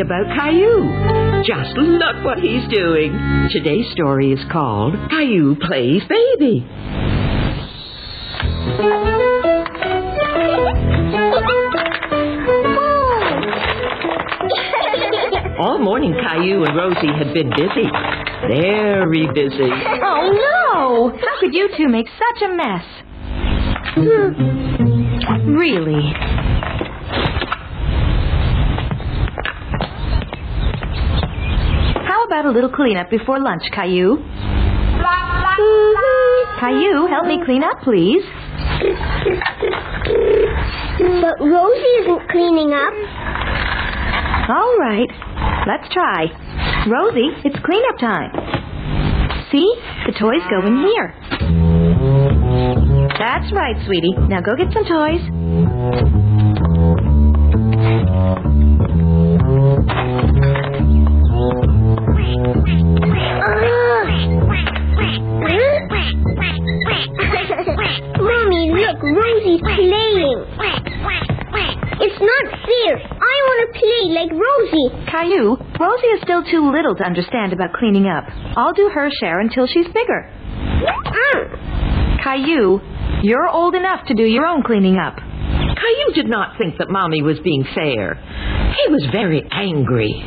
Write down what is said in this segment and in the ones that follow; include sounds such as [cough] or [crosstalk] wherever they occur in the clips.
Story about Caillou. Just look what he's doing. Today's story is called Caillou Plays Baby. [laughs] All morning, Caillou and Rosie had been busy. Very busy. Oh, no! How could you two make such a mess? Hmm. Really? How about a little cleanup before lunch, Caillou? Caillou, help me clean up, please. But Rosie isn't cleaning up. All right, let's try. Rosie, it's cleanup time. See? The toys go in here. That's right, sweetie. Now go get some toys. Rosie. Caillou, Rosie is still too little to understand about cleaning up. I'll do her share until she's bigger. Mm. Caillou, you're old enough to do your own cleaning up. Caillou did not think that Mommy was being fair. He was very angry.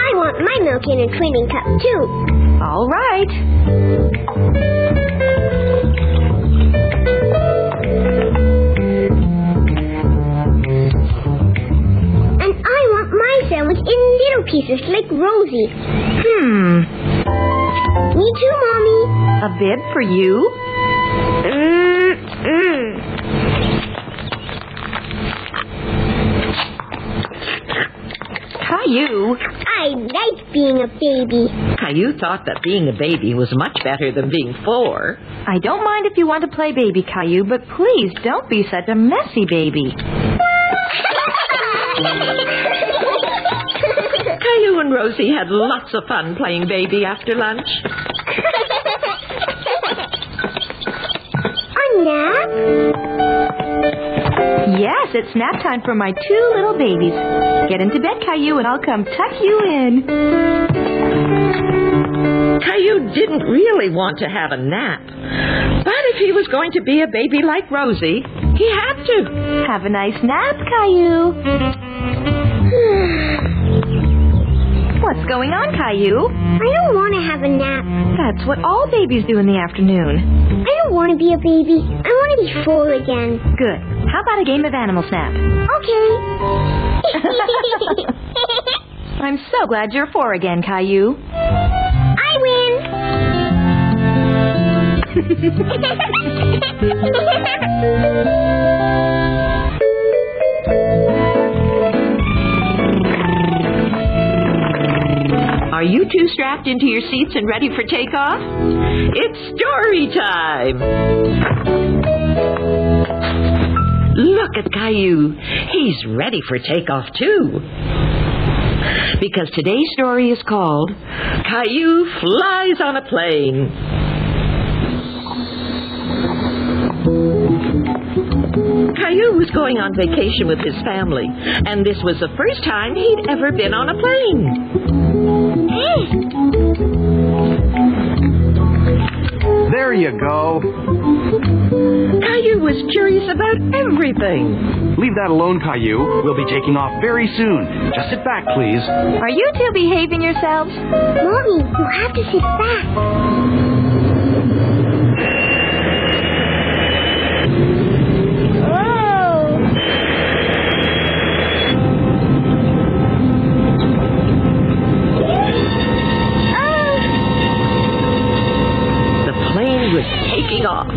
I want my milk in a cleaning cup too. All right. In little pieces like Rosie. Hmm. Me too, Mommy. A bib for you? Mm-mm. Caillou. I like being a baby. Caillou thought that being a baby was much better than being four. I don't mind if you want to play baby, Caillou, but please don't be such a messy baby. [laughs] Caillou and Rosie had lots of fun playing baby after lunch. a nap? Yes, it's nap time for my two little babies. Get into bed, Caillou, and I'll come tuck you in. Caillou didn't really want to have a nap. But if he was going to be a baby like Rosie, he had to. Have a nice nap, Caillou. What's going on, Caillou? I don't want to have a nap. That's what all babies do in the afternoon. I don't want to be a baby. I want to be full again. Good. How about a game of animal snap? Okay. [laughs] I'm so glad you're four again, Caillou. I win. [laughs] [laughs] Are you two strapped into your seats and ready for takeoff? It's story time! Look at Caillou. He's ready for takeoff, too. Because today's story is called Caillou Flies on a Plane. Caillou was going on vacation with his family, and this was the first time he'd ever been on a plane. There you go. Caillou was curious about everything. Leave that alone, Caillou. We'll be taking off very soon. Just sit back, please. Are you two behaving yourselves? Mommy, you have to sit back. Off.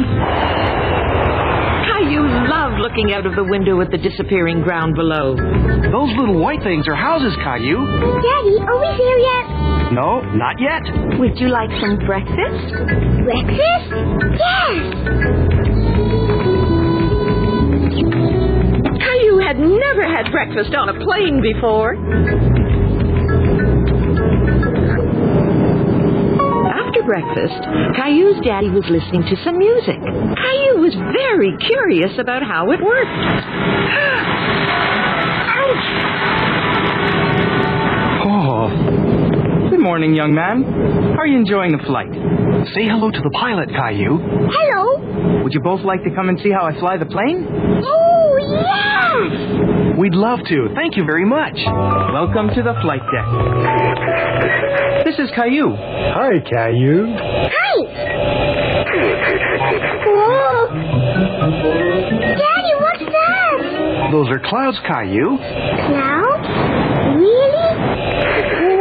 Caillou loved looking out of the window at the disappearing ground below. Those little white things are houses, Caillou. Daddy, are we there yet? No, not yet. Would you like some breakfast? Breakfast? Yes. Caillou had never had breakfast on a plane before. Breakfast, Caillou's daddy was listening to some music. Caillou was very curious about how it worked. [gasps] Oh. Good morning, young man. How are you enjoying the flight? Say hello to the pilot, Caillou. Hello. Would you both like to come and see how I fly the plane? Oh, yes. We'd love to. Thank you very much. Welcome to the flight deck. This is Caillou. Hi, Caillou. Hi. Whoa. Daddy, what's that? Those are clouds, Caillou. Clouds? Really?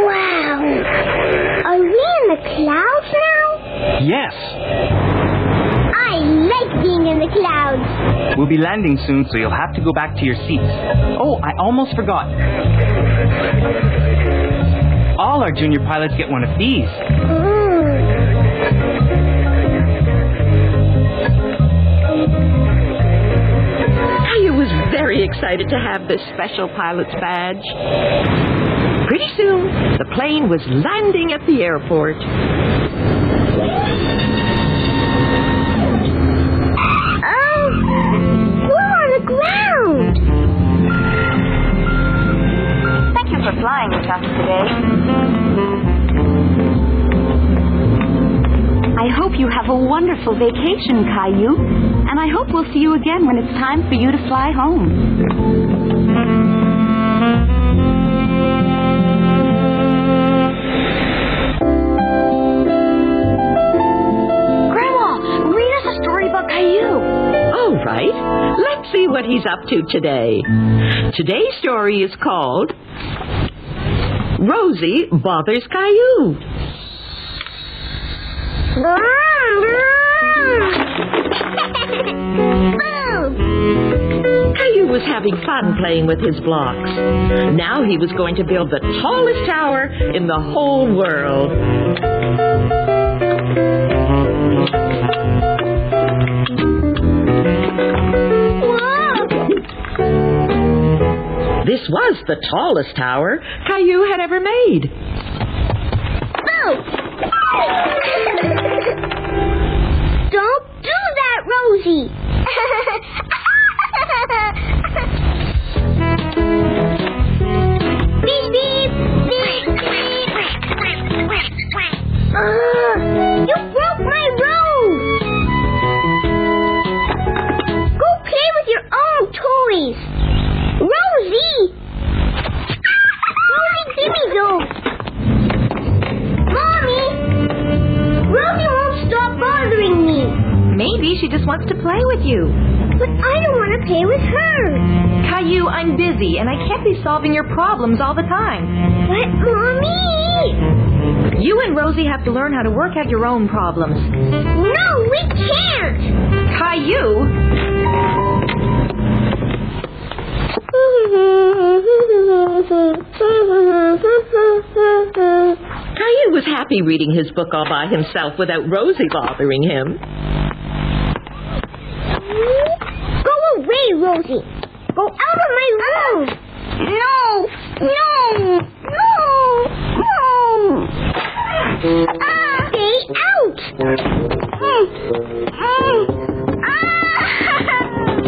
Wow. Are we in the clouds now? Yes. I like being in the clouds. We'll be landing soon, so you'll have to go back to your seats. Oh, I almost forgot. All our junior pilots get one of these. Caillou was very excited to have this special pilot's badge. Pretty soon, the plane was landing at the airport. For flying with us today. I hope you have a wonderful vacation, Caillou. And I hope we'll see you again when it's time for you to fly home. Grandma, read us a story about Caillou. All right, let's see what he's up to today. Today's story is called Rosie Bothers Caillou. [laughs] Caillou was having fun playing with his blocks. Now he was going to build the tallest tower in the whole world. The tallest tower Caillou had ever made. You. But I don't want to play with her. Caillou, I'm busy and I can't be solving your problems all the time. But, Mommy! You and Rosie have to learn how to work out your own problems. No, we can't! Caillou? [laughs] Caillou was happy reading his book all by himself without Rosie bothering him. Go away, Rosie. Go out of my room. No, no, no, no. Ah, stay out. Mm, mm. Ah,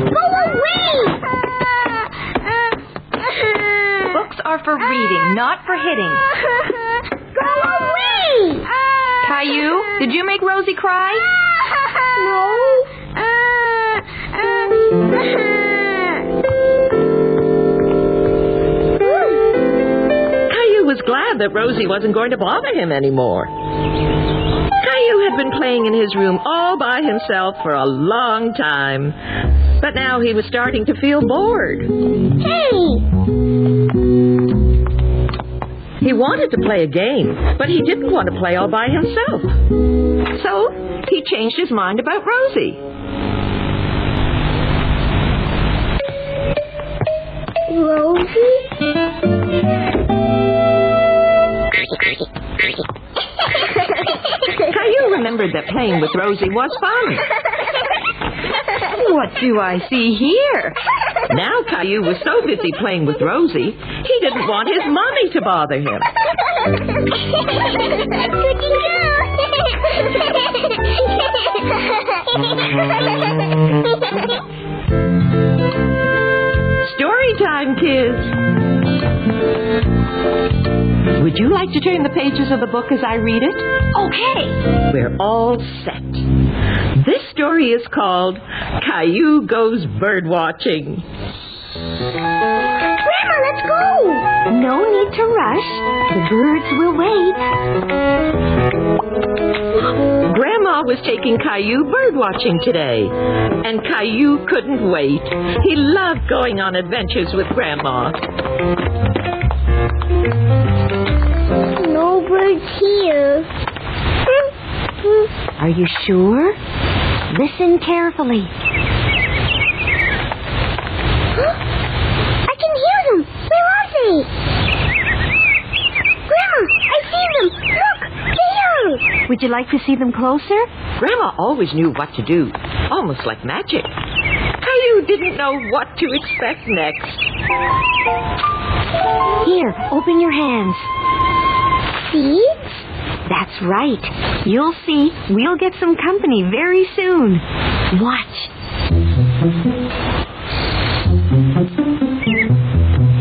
[laughs] go away. [laughs] Books are for reading, not for hitting. [laughs] Go away. Caillou, did you make Rosie cry? Caillou glad that Rosie wasn't going to bother him anymore. Caillou had been playing in his room all by himself for a long time. But now he was starting to feel bored. Hey! He wanted to play a game, but he didn't want to play all by himself. So he changed his mind about Rosie. Rosie? [laughs] Caillou remembered that playing with Rosie was fun. What do I see here? Now Caillou was so busy playing with Rosie, he didn't want his mommy to bother him. [laughs] Story time, kids. Would you like to turn the pages of the book as I read it? Okay. We're all set. This story is called Caillou Goes Bird Watching. Grandma, let's go! No need to rush. The birds will wait. Grandma was taking Caillou bird watching today, and Caillou couldn't wait. He loved going on adventures with Grandma. Here. Are you sure? Listen carefully. I can hear them. Where are they? Grandma, I see them. Look, there. Would you like to see them closer? Grandma always knew what to do, almost like magic. Caillou didn't know what to expect next. Here, open your hands. Seeds? That's right. You'll see, we'll get some company very soon. Watch.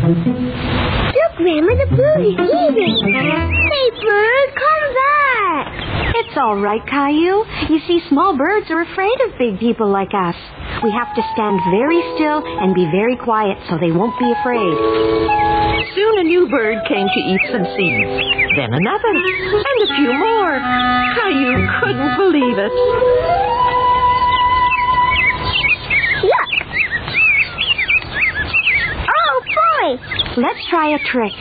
Look, Grandma, the bird is eating. Hey, bird, come back. It's all right, Caillou. You see, small birds are afraid of big people like us. We have to stand very still and be very quiet so they won't be afraid. Soon a new bird came to eat some seeds, then another, and a few more. Caillou couldn't believe it. Look. Oh, boy. Let's try a trick.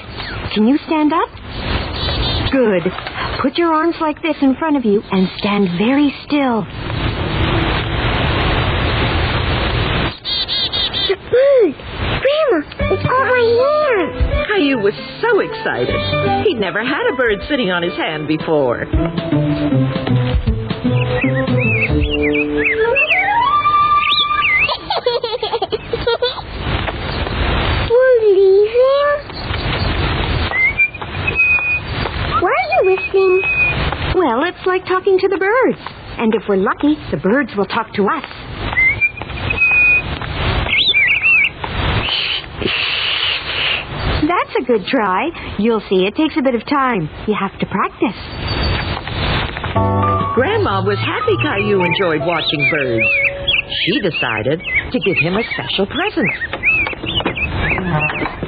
Can you stand up? Good. Put your arms like this in front of you and stand very still. The bird. It's on my hand. Caillou was so excited. He'd never had a bird sitting on his hand before. [laughs] We're leaving? Why are you whistling? Well, it's like talking to the birds. And if we're lucky, the birds will talk to us. That's a good try. You'll see, it takes a bit of time. You have to practice. Grandma was happy Caillou enjoyed watching birds. She decided to give him a special present.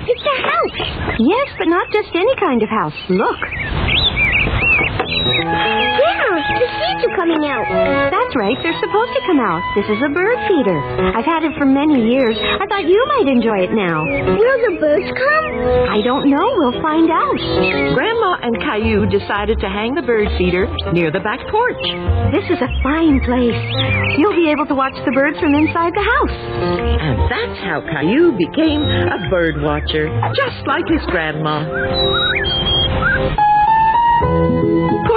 It's a house. Yes, but not just any kind of house. Look. Grandma, the seeds are coming out. That's right, they're supposed to come out. This is a bird feeder. I've had it for many years. I thought you might enjoy it now. Will the birds come? I don't know. We'll find out. Grandma and Caillou decided to hang the bird feeder near the back porch. This is a fine place. You'll be able to watch the birds from inside the house. And that's how Caillou became a bird watcher, just like his grandma.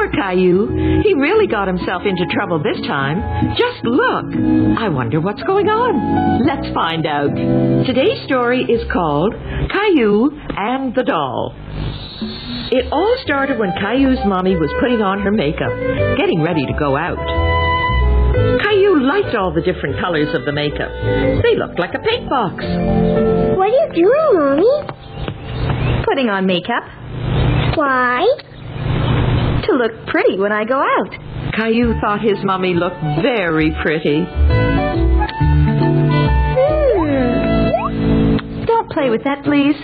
Poor Caillou. He really got himself into trouble this time. Just look. I wonder what's going on. Let's find out. Today's story is called Caillou and the Doll. It all started when Caillou's mommy was putting on her makeup, getting ready to go out. Caillou liked all the different colors of the makeup. They looked like a paint box. What are you doing, Mommy? Putting on makeup Why? To look pretty when I go out. Caillou thought his mommy looked very pretty. Hmm. Don't play with that, please.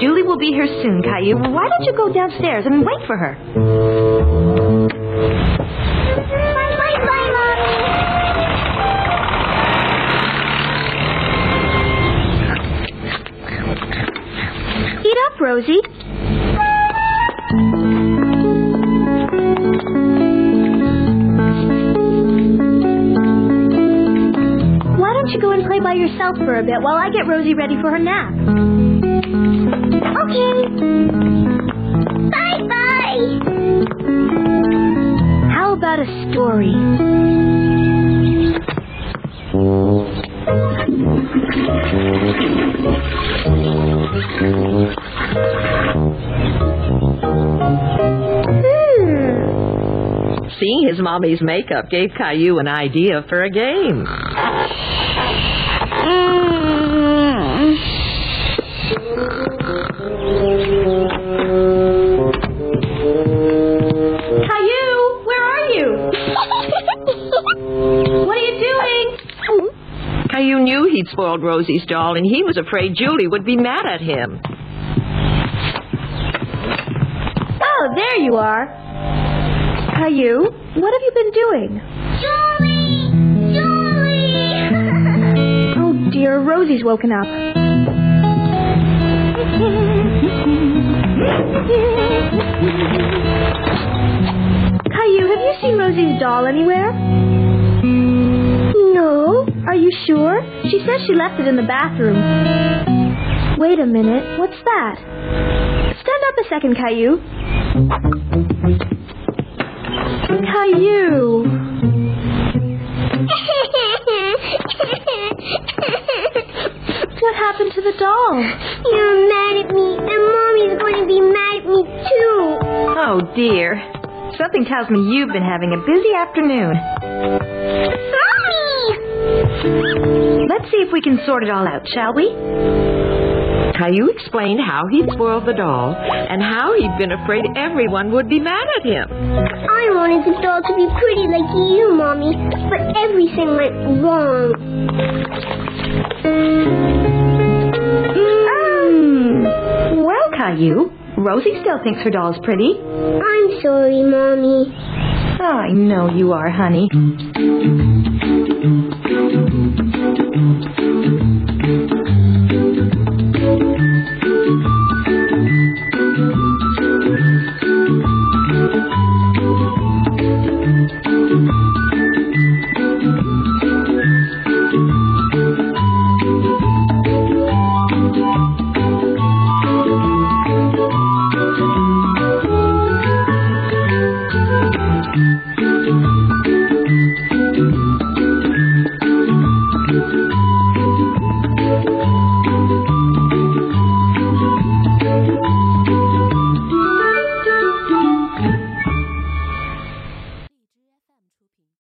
Julie will be here soon, Caillou. Why don't you go downstairs and wait for her? Bye, bye, bye, Mom. Eat up, Rosie. Play by yourself for a bit while I get Rosie ready for her nap? Okay. Bye bye. How about a story? Hmm. Seeing his mommy's makeup gave Caillou an idea for a game. He'd spoiled Rosie's doll, and he was afraid Julie would be mad at him. Oh, there you are. Caillou, what have you been doing? Julie! Julie! Oh dear, Rosie's woken up. Caillou, have you seen Rosie's doll anywhere? No. Are you sure? She says she left it in the bathroom. Wait a minute. What's that? Stand up a second, Caillou. Caillou. [laughs] What happened to the doll? You're mad at me, and Mommy's going to be mad at me too. Oh dear. Something tells me you've been having a busy afternoon. Mommy! Let's see if we can sort it all out, shall we? Caillou explained how he'd spoiled the doll and how he'd been afraid everyone would be mad at him. I wanted the doll to be pretty like you, Mommy, but everything went wrong. Mm. Well, Caillou, Rosie still thinks her doll's pretty. I'm sorry, Mommy. I know you are, honey.